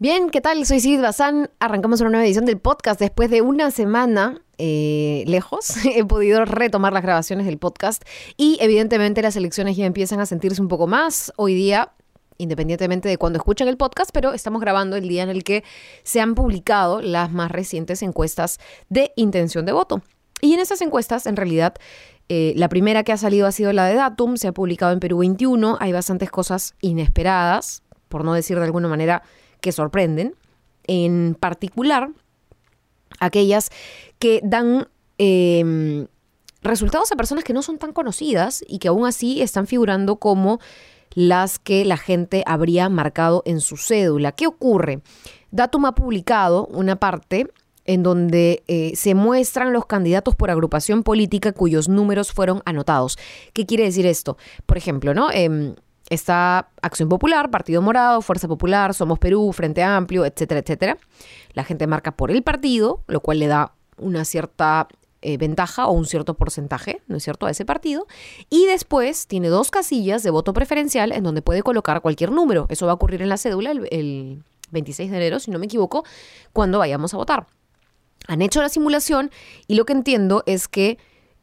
Bien, ¿qué tal? Soy Sid Bazán. Arrancamos una nueva edición del podcast después de una semana eh, lejos. He podido retomar las grabaciones del podcast y evidentemente las elecciones ya empiezan a sentirse un poco más. Hoy día independientemente de cuando escuchan el podcast, pero estamos grabando el día en el que se han publicado las más recientes encuestas de intención de voto. Y en esas encuestas, en realidad, eh, la primera que ha salido ha sido la de Datum, se ha publicado en Perú 21, hay bastantes cosas inesperadas, por no decir de alguna manera que sorprenden, en particular aquellas que dan em, resultados a personas que no son tan conocidas y que aún así están figurando como las que la gente habría marcado en su cédula. ¿Qué ocurre? Datum ha publicado una parte en donde eh, se muestran los candidatos por agrupación política cuyos números fueron anotados. ¿Qué quiere decir esto? Por ejemplo, ¿no? Em, está Acción Popular, Partido Morado, Fuerza Popular, Somos Perú, Frente Amplio, etcétera, etcétera. La gente marca por el partido, lo cual le da una cierta eh, ventaja o un cierto porcentaje, ¿no es cierto?, a ese partido. Y después tiene dos casillas de voto preferencial en donde puede colocar cualquier número. Eso va a ocurrir en la cédula el, el 26 de enero, si no me equivoco, cuando vayamos a votar. Han hecho la simulación y lo que entiendo es que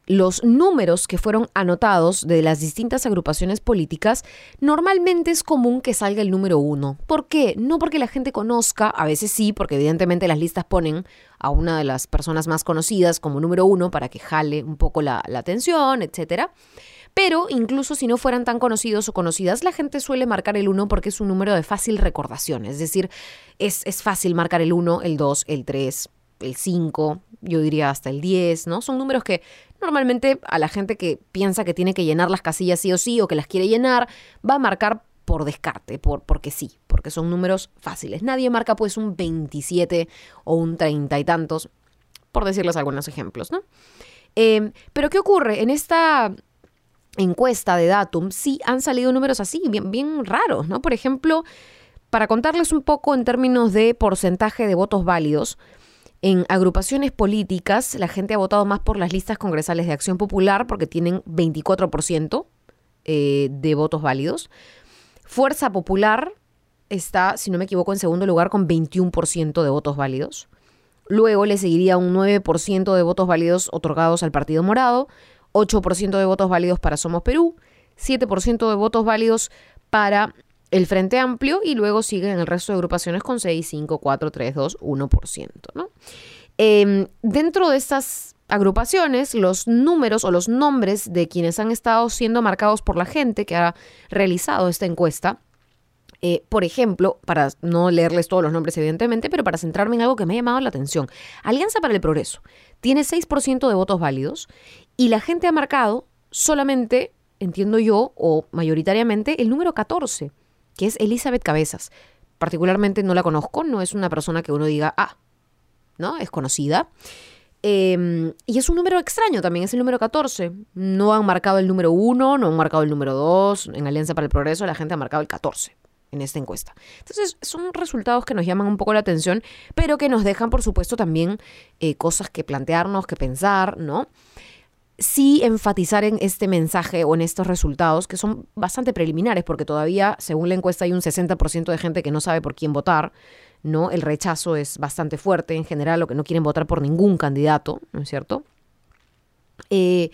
los números que fueron anotados de las distintas agrupaciones políticas, normalmente es común que salga el número uno. ¿Por qué? No porque la gente conozca, a veces sí, porque evidentemente las listas ponen a una de las personas más conocidas como número uno para que jale un poco la, atención, etcétera. Pero incluso si no fueran tan conocidos o conocidas, la gente suele marcar el uno porque es un número de fácil recordación. Es decir, es, es fácil marcar el 1, el 2, el 3, el 5, yo diría hasta el 10, ¿no? Son números que normalmente a la gente que piensa que tiene que llenar las casillas sí o sí o que las quiere llenar, va a marcar por descarte, por, porque sí, porque son números fáciles. Nadie marca pues un 27 o un 30 y tantos, por decirles algunos ejemplos, ¿no? Em, pero ¿qué ocurre? En esta encuesta de Datum sí han salido números así, bien, bien raros, ¿no? Por ejemplo, para contarles un poco en términos de porcentaje de votos válidos, en agrupaciones políticas, la gente ha votado más por las listas congresales de Acción Popular porque tienen 24% eh, de votos válidos. Fuerza Popular está, si no me equivoco, en segundo lugar con 21% de votos válidos. Luego le seguiría un 9% de votos válidos otorgados al Partido Morado, 8% de votos válidos para Somos Perú, 7% de votos válidos para el Frente Amplio y luego siguen el resto de agrupaciones con 6, 5, 4, 3, 2, 1%. ¿no? Em, dentro de estas agrupaciones, los números o los nombres de quienes han estado siendo marcados por la gente que ha realizado esta encuesta, eh, por ejemplo, para no leerles todos los nombres evidentemente, pero para centrarme en algo que me ha llamado la atención, Alianza para el Progreso tiene 6% de votos válidos y la gente ha marcado solamente, entiendo yo, o mayoritariamente, el número 14 que es Elizabeth Cabezas. Particularmente no la conozco, no es una persona que uno diga, ah, ¿no? Es conocida. Em, y es un número extraño también, es el número 14. No han marcado el número 1, no han marcado el número 2. En Alianza para el Progreso la gente ha marcado el 14 en esta encuesta. Entonces, son resultados que nos llaman un poco la atención, pero que nos dejan, por supuesto, también eh, cosas que plantearnos, que pensar, ¿no? Sí enfatizar en este mensaje o en estos resultados, que son bastante preliminares, porque todavía, según la encuesta, hay un 60% de gente que no sabe por quién votar, ¿no? El rechazo es bastante fuerte en general, o que no quieren votar por ningún candidato, ¿no es cierto? Eh,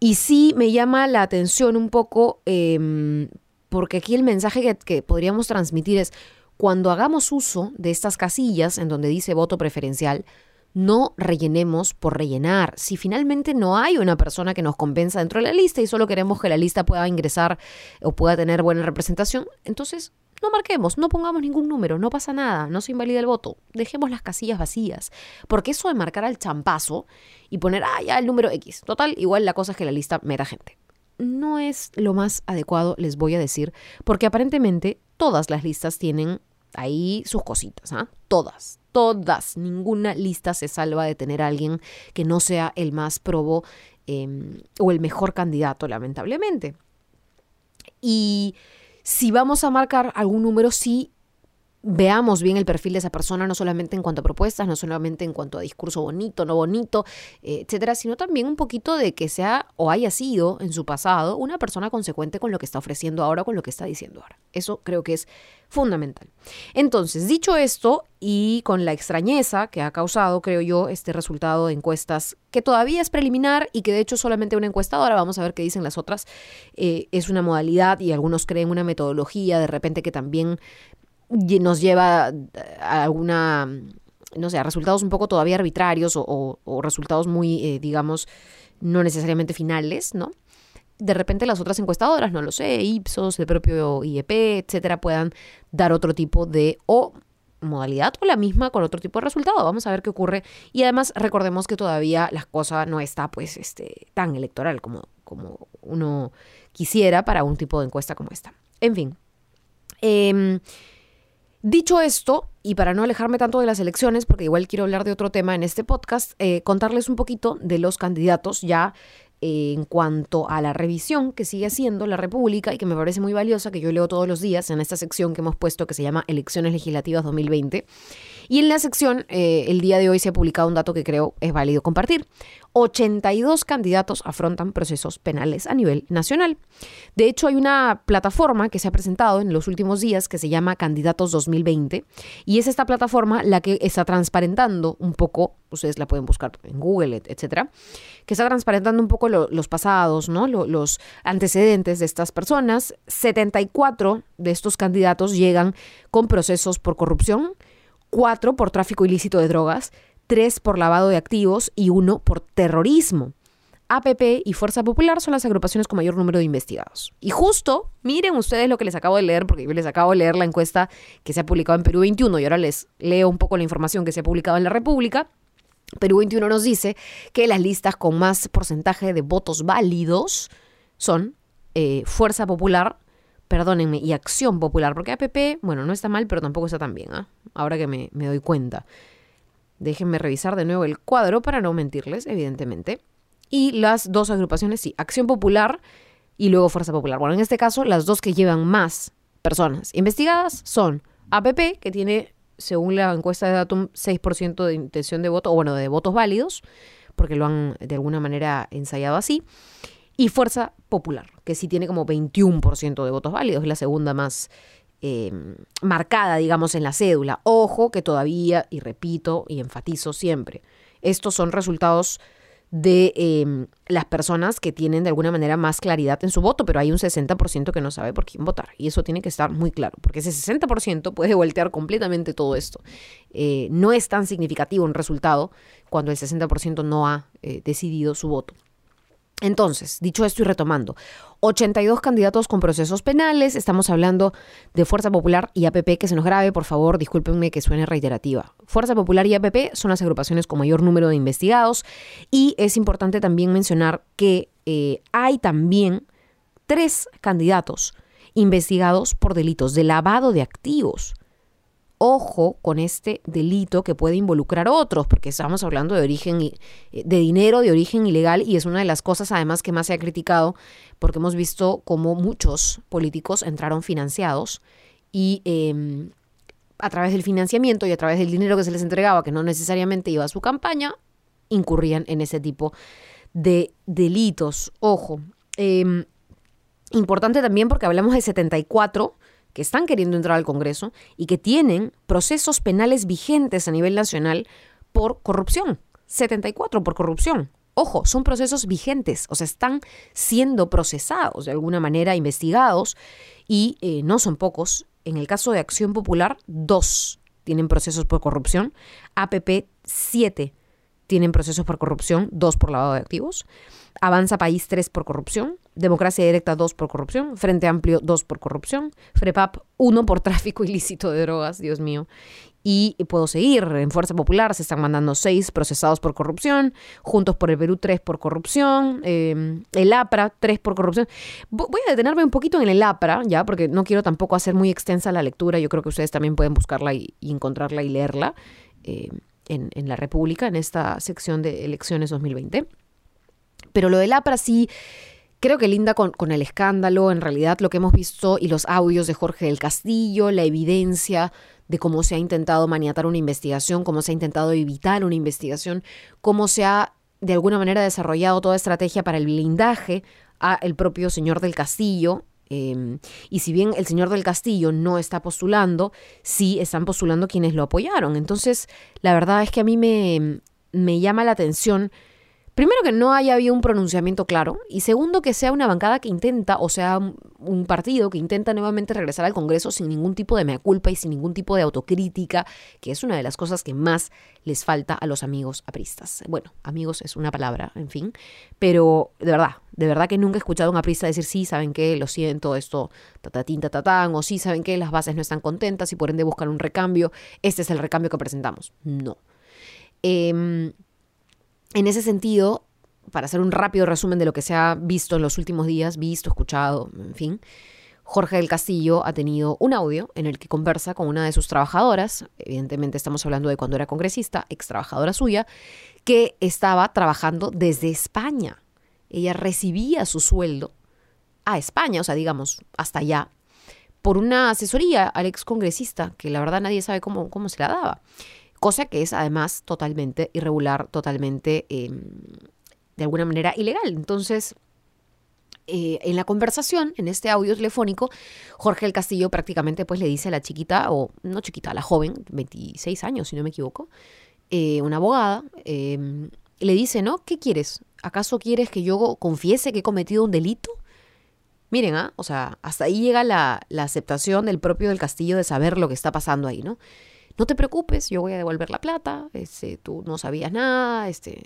y sí me llama la atención un poco, em, porque aquí el mensaje que, que podríamos transmitir es, cuando hagamos uso de estas casillas en donde dice voto preferencial, no rellenemos por rellenar. Si finalmente no hay una persona que nos compensa dentro de la lista y solo queremos que la lista pueda ingresar o pueda tener buena representación, entonces no marquemos, no pongamos ningún número, no pasa nada, no se invalida el voto, dejemos las casillas vacías. Porque eso de marcar al champazo y poner, ah, ya el número X, total, igual la cosa es que la lista mera gente. No es lo más adecuado, les voy a decir, porque aparentemente todas las listas tienen ahí sus cositas, ¿ah? Todas, todas, ninguna lista se salva de tener a alguien que no sea el más probo em, o el mejor candidato, lamentablemente. Y si vamos a marcar algún número, sí veamos bien el perfil de esa persona, no solamente en cuanto a propuestas, no solamente en cuanto a discurso bonito, no bonito, eh, etcétera, sino también un poquito de que sea o haya sido en su pasado una persona consecuente con lo que está ofreciendo ahora, con lo que está diciendo ahora. Eso creo que es fundamental. Entonces, dicho esto, y con la extrañeza que ha causado, creo yo, este resultado de encuestas, que todavía es preliminar y que de hecho solamente una encuestadora, vamos a ver qué dicen las otras, eh, es una modalidad y algunos creen una metodología de repente que también nos lleva a alguna, no sé, a resultados un poco todavía arbitrarios o, resultados muy, eh, digamos, no necesariamente finales, ¿no? De repente las otras encuestadoras, no lo sé, Ipsos, el propio IEP, etcétera, puedan dar otro tipo de o modalidad o la misma con otro tipo de resultado. Vamos a ver qué ocurre. Y además recordemos que todavía la cosa no está pues este tan electoral como, como uno quisiera para un tipo de encuesta como esta. En fin. Eh, Dicho esto, y para no alejarme tanto de las elecciones, porque igual quiero hablar de otro tema en este podcast, eh, contarles un poquito de los candidatos ya en cuanto a la revisión que sigue haciendo la República y que me parece muy valiosa, que yo leo todos los días en esta sección que hemos puesto que se llama Elecciones Legislativas 2020. Y en la sección, eh, el día de hoy se ha publicado un dato que creo es válido compartir. 82 candidatos afrontan procesos penales a nivel nacional. De hecho, hay una plataforma que se ha presentado en los últimos días que se llama Candidatos 2020 y es esta plataforma la que está transparentando un poco, ustedes la pueden buscar en Google, etcétera, que está transparentando un poco los pasados, ¿no? los antecedentes de estas personas. 74 de estos candidatos llegan con procesos por corrupción, 4 por tráfico ilícito de drogas, tres por lavado de activos y uno por terrorismo. APP y Fuerza Popular son las agrupaciones con mayor número de investigados. Y justo, miren ustedes lo que les acabo de leer, porque yo les acabo de leer la encuesta que se ha publicado en Perú 21 y ahora les leo un poco la información que se ha publicado en la República. Perú 21 nos dice que las listas con más porcentaje de votos válidos son eh, Fuerza Popular, perdónenme, y Acción Popular, porque APP, bueno, no está mal, pero tampoco está tan bien, ¿ah? ahora que me doy cuenta. Déjenme revisar de nuevo el cuadro para no mentirles, evidentemente. Y las dos agrupaciones, sí, Acción Popular y luego Fuerza Popular. Bueno, en este caso, las dos que llevan más personas investigadas son APP, que tiene, según la encuesta de Datum, 6% de intención de voto, o bueno, de votos válidos, porque lo han de alguna manera ensayado así, y Fuerza Popular, que sí tiene como 21% de votos válidos, es la segunda más Em, marcada, digamos, en la cédula. Ojo que todavía, y repito y enfatizo siempre, estos son resultados de em, las personas que tienen de alguna manera más claridad en su voto, pero hay un 60% que no sabe por quién votar. Y eso tiene que estar muy claro, porque ese 60% puede voltear completamente todo esto. Eh, no es tan significativo un resultado cuando el 60% no ha eh, decidido su voto. Entonces, dicho esto y retomando, 82 candidatos con procesos penales, estamos hablando de Fuerza Popular y APP, que se nos grabe, por favor, discúlpenme que suene reiterativa. Fuerza Popular y APP son las agrupaciones con mayor número de investigados y es importante también mencionar que eh, hay también tres candidatos investigados por delitos de lavado de activos ojo con este delito que puede involucrar a otros, porque estamos hablando de origen eh, de dinero de origen ilegal y es una de las cosas además que más se ha criticado porque hemos visto cómo muchos políticos entraron financiados y em, a través del financiamiento y a través del dinero que se les entregaba, que no necesariamente iba a su campaña, incurrían en ese tipo de delitos. Ojo. Em, importante también porque hablamos de 74 que están queriendo entrar al Congreso y que tienen procesos penales vigentes a nivel nacional por corrupción. 74 por corrupción. Ojo, son procesos vigentes, o sea, están siendo procesados de alguna manera, investigados, y eh, no son pocos. En el caso de Acción Popular, dos tienen procesos por corrupción, APP 7 tienen procesos por corrupción, dos por lavado de activos, Avanza País 3 por corrupción, Democracia Directa 2 por corrupción, Frente Amplio 2 por corrupción, FREPAP 1 por tráfico ilícito de drogas, Dios mío. Y puedo seguir, en Fuerza Popular se están mandando 6 procesados por corrupción, Juntos por el Perú 3 por corrupción, em, el APRA 3 por corrupción. Voy a detenerme un poquito en el APRA, ya, porque no quiero tampoco hacer muy extensa la lectura, yo creo que ustedes también pueden buscarla y, encontrarla y leerla. Eh, en, en la República, en esta sección de elecciones 2020. Pero lo del APRA sí Creo que linda con, con, el escándalo, en realidad lo que hemos visto y los audios de Jorge del Castillo, la evidencia de cómo se ha intentado maniatar una investigación, cómo se ha intentado evitar una investigación, cómo se ha de alguna manera desarrollado toda estrategia para el blindaje a el propio señor del Castillo. Em, y si bien el señor del Castillo no está postulando, sí están postulando quienes lo apoyaron. Entonces, la verdad es que a mí me, me llama la atención Primero que no haya habido un pronunciamiento claro y segundo que sea una bancada que intenta, o sea, un partido que intenta nuevamente regresar al Congreso sin ningún tipo de mea culpa y sin ningún tipo de autocrítica, que es una de las cosas que más les falta a los amigos apristas. Bueno, amigos es una palabra, en fin, pero de verdad, de verdad que nunca he escuchado a un aprista decir sí, saben que lo siento, esto tatatín, tatatán, o sí, saben que las bases no están contentas y por ende buscan un recambio, este es el recambio que presentamos. No. Eh, en ese sentido, para hacer un rápido resumen de lo que se ha visto en los últimos días, visto, escuchado, en fin, Jorge del Castillo ha tenido un audio en el que conversa con una de sus trabajadoras, evidentemente estamos hablando de cuando era congresista, ex trabajadora suya, que estaba trabajando desde España. Ella recibía su sueldo a España, o sea, digamos, hasta allá, por una asesoría al ex congresista, que la verdad nadie sabe cómo, cómo se la daba cosa que es además totalmente irregular, totalmente, em, de alguna manera, ilegal. Entonces, eh, en la conversación, en este audio telefónico, Jorge el Castillo prácticamente pues le dice a la chiquita, o no chiquita, a la joven, 26 años si no me equivoco, eh, una abogada, le dice, ¿no? ¿Qué quieres? ¿Acaso quieres que yo confiese que he cometido un delito? Miren, ¿ah? o sea, hasta ahí llega la aceptación del propio del Castillo de saber lo que está pasando ahí, ¿no? No te preocupes, yo voy a devolver la plata, este, tú no sabías nada, este,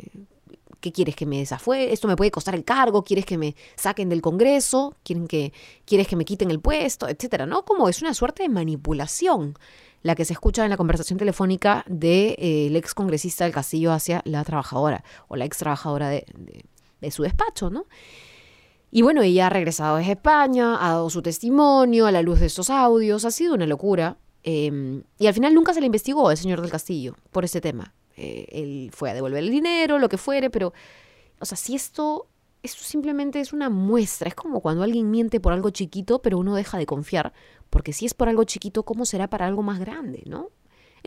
¿qué quieres que me desafue? Esto me puede costar el cargo, quieres que me saquen del Congreso, quieren que, quieres que me quiten el puesto, etcétera, ¿no? Como es una suerte de manipulación la que se escucha en la conversación telefónica del de, eh, ex congresista del Castillo hacia la trabajadora o la ex trabajadora de, su despacho, ¿no? Y bueno, ella ha regresado desde España, ha dado su testimonio a la luz de estos audios, ha sido una locura. Em, y al final nunca se le investigó al señor del Castillo por ese tema. Eh, él fue a devolver el dinero, lo que fuere, pero, o sea, si esto, esto simplemente es una muestra, es como cuando alguien miente por algo chiquito, pero uno deja de confiar, porque si es por algo chiquito, ¿cómo será para algo más grande, no?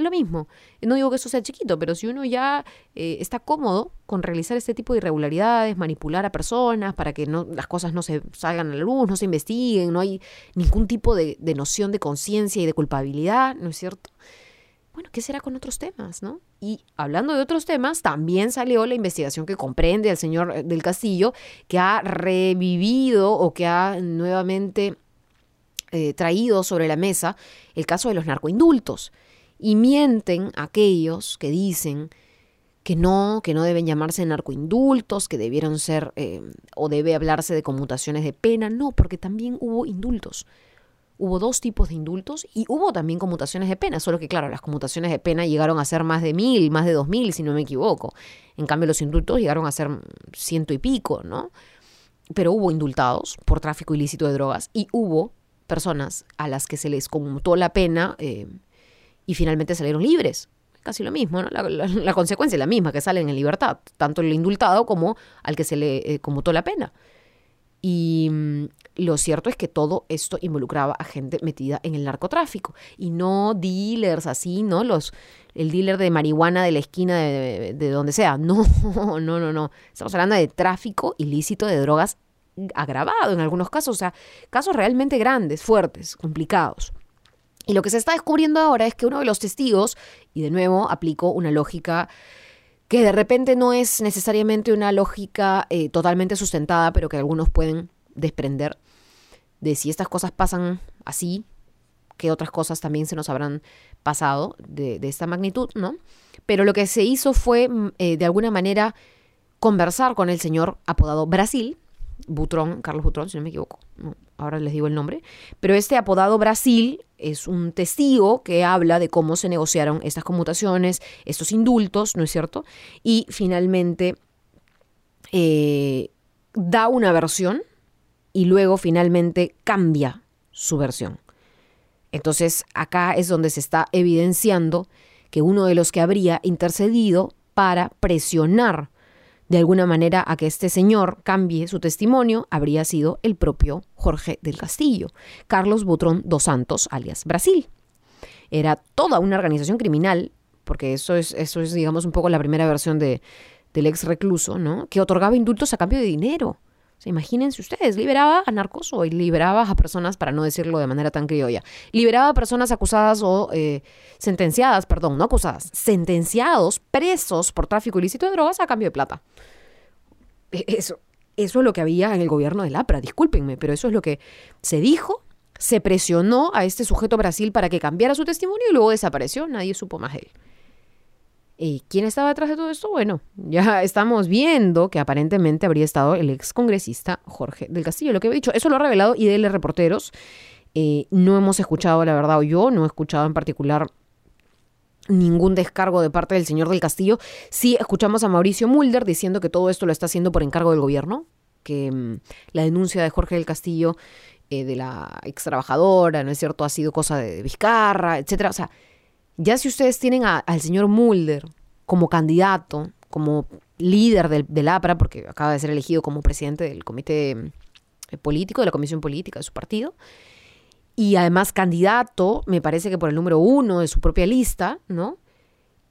Lo mismo. No digo que eso sea chiquito, pero si uno ya eh, está cómodo con realizar este tipo de irregularidades, manipular a personas para que no, las cosas no se salgan a la luz, no se investiguen, no hay ningún tipo de, de noción de conciencia y de culpabilidad, ¿no es cierto? Bueno, ¿qué será con otros temas, no? Y hablando de otros temas, también salió la investigación que comprende al señor eh, del Castillo, que ha revivido o que ha nuevamente eh, traído sobre la mesa el caso de los narcoindultos. Y mienten aquellos que dicen que no, que no deben llamarse narcoindultos, que debieron ser eh, o debe hablarse de conmutaciones de pena. No, porque también hubo indultos. Hubo dos tipos de indultos y hubo también conmutaciones de pena, solo que claro, las conmutaciones de pena llegaron a ser más de mil, más de dos mil, si no me equivoco. En cambio, los indultos llegaron a ser ciento y pico, ¿no? Pero hubo indultados por tráfico ilícito de drogas y hubo personas a las que se les conmutó la pena eh, y finalmente salieron libres. Casi lo mismo, ¿no? La, consecuencia es la misma, que salen en libertad, tanto el indultado como al que se le eh, conmutó la pena. Y mm, lo cierto es que todo esto involucraba a gente metida en el narcotráfico y no dealers así, ¿no? Los, el dealer de marihuana de la esquina de, de, donde sea. No, no, no, no. Estamos hablando de tráfico ilícito de drogas agravado en algunos casos, o sea, casos realmente grandes, fuertes, complicados. Y lo que se está descubriendo ahora es que uno de los testigos, y de nuevo aplico una lógica que de repente no es necesariamente una lógica eh, totalmente sustentada, pero que algunos pueden desprender de si estas cosas pasan así, que otras cosas también se nos habrán pasado de, esta magnitud, ¿no? Pero lo que se hizo fue, mm, eh, de alguna manera, conversar con el señor apodado Brasil, Butrón, Carlos Butrón, si no me equivoco, ahora les digo el nombre, pero este apodado Brasil es un testigo que habla de cómo se negociaron estas conmutaciones, estos indultos, ¿no es cierto? Y finalmente eh, da una versión y luego finalmente cambia su versión. Entonces acá es donde se está evidenciando que uno de los que habría intercedido para presionar de alguna manera a que este señor cambie su testimonio habría sido el propio Jorge del Castillo, Carlos Butrón dos Santos, alias Brasil. Era toda una organización criminal, porque eso es, eso es digamos, un poco la primera versión de, del ex recluso, ¿no? Que otorgaba indultos a cambio de dinero. Imagínense ustedes, liberaba a narcos o liberaba a personas, para no decirlo de manera tan criolla, liberaba a personas acusadas o eh, sentenciadas, perdón, no acusadas, sentenciados, presos por tráfico ilícito de drogas a cambio de plata. E, eso, eso es lo que había en el gobierno de Lapra, discúlpenme, pero eso es lo que se dijo, se presionó a este sujeto Brasil para que cambiara su testimonio y luego desapareció, nadie supo más de él. ¿Y quién estaba detrás de todo esto? Bueno, ya estamos viendo que aparentemente habría estado el ex congresista Jorge del Castillo. Lo que he dicho, eso lo ha revelado IDL Reporteros. Eh, no hemos escuchado, la verdad, o yo no he escuchado en particular ningún descargo de parte del señor del Castillo. Sí escuchamos a Mauricio Mulder diciendo que todo esto lo está haciendo por encargo del gobierno, que mm, la denuncia de Jorge del Castillo eh, de la ex trabajadora, ¿no es cierto?, ha sido cosa de, Vizcarra, etcétera. O sea, ya si ustedes tienen al señor Mulder como candidato, como líder del, APRA, porque acaba de ser elegido como presidente del comité eh, político, de la comisión política de su partido, y además candidato, me parece que por el número uno de su propia lista, ¿no?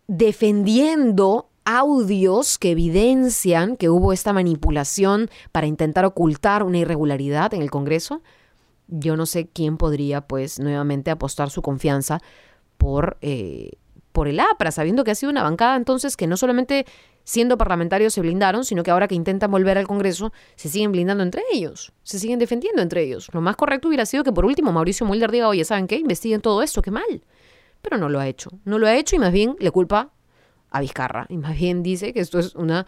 Defendiendo audios que evidencian que hubo esta manipulación para intentar ocultar una irregularidad en el Congreso, yo no sé quién podría, pues, nuevamente apostar su confianza por, eh, por el APRA, sabiendo que ha sido una bancada entonces que no solamente siendo parlamentarios se blindaron, sino que ahora que intentan volver al Congreso se siguen blindando entre ellos, se siguen defendiendo entre ellos. Lo más correcto hubiera sido que por último Mauricio Mulder diga, oye, ¿saben qué? Investiguen todo esto, qué mal. Pero no lo ha hecho, no lo ha hecho y más bien le culpa a Vizcarra y más bien dice que esto es una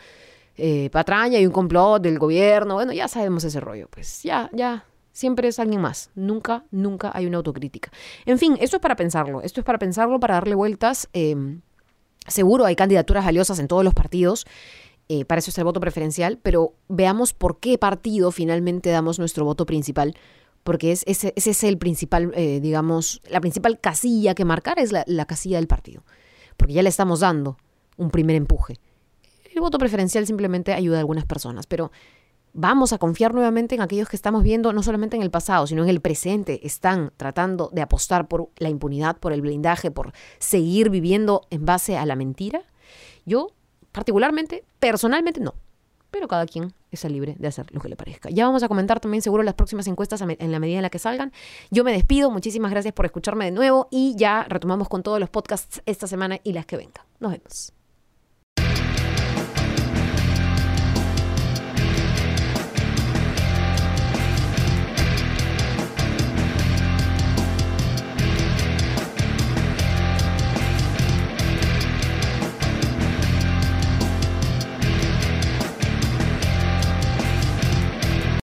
eh, patraña y un complot del gobierno. Bueno, ya sabemos ese rollo, pues ya, ya, Siempre es alguien más. Nunca, nunca hay una autocrítica. En fin, esto es para pensarlo. Esto es para pensarlo, para darle vueltas. Em, seguro hay candidaturas valiosas en todos los partidos. Eh, para eso es el voto preferencial. Pero veamos por qué partido finalmente damos nuestro voto principal. Porque es, ese, es el principal, eh, digamos, la principal casilla que marcar es la, la casilla del partido. Porque ya le estamos dando un primer empuje. El voto preferencial simplemente ayuda a algunas personas. Pero vamos a confiar nuevamente en aquellos que estamos viendo, no solamente en el pasado, sino en el presente, están tratando de apostar por la impunidad, por el blindaje, por seguir viviendo en base a la mentira? Yo, particularmente, personalmente, no. Pero cada quien está libre de hacer lo que le parezca. Ya vamos a comentar también seguro las próximas encuestas en la medida en la que salgan. Yo me despido, muchísimas gracias por escucharme de nuevo y ya retomamos con todos los podcasts esta semana y las que vengan. Nos vemos.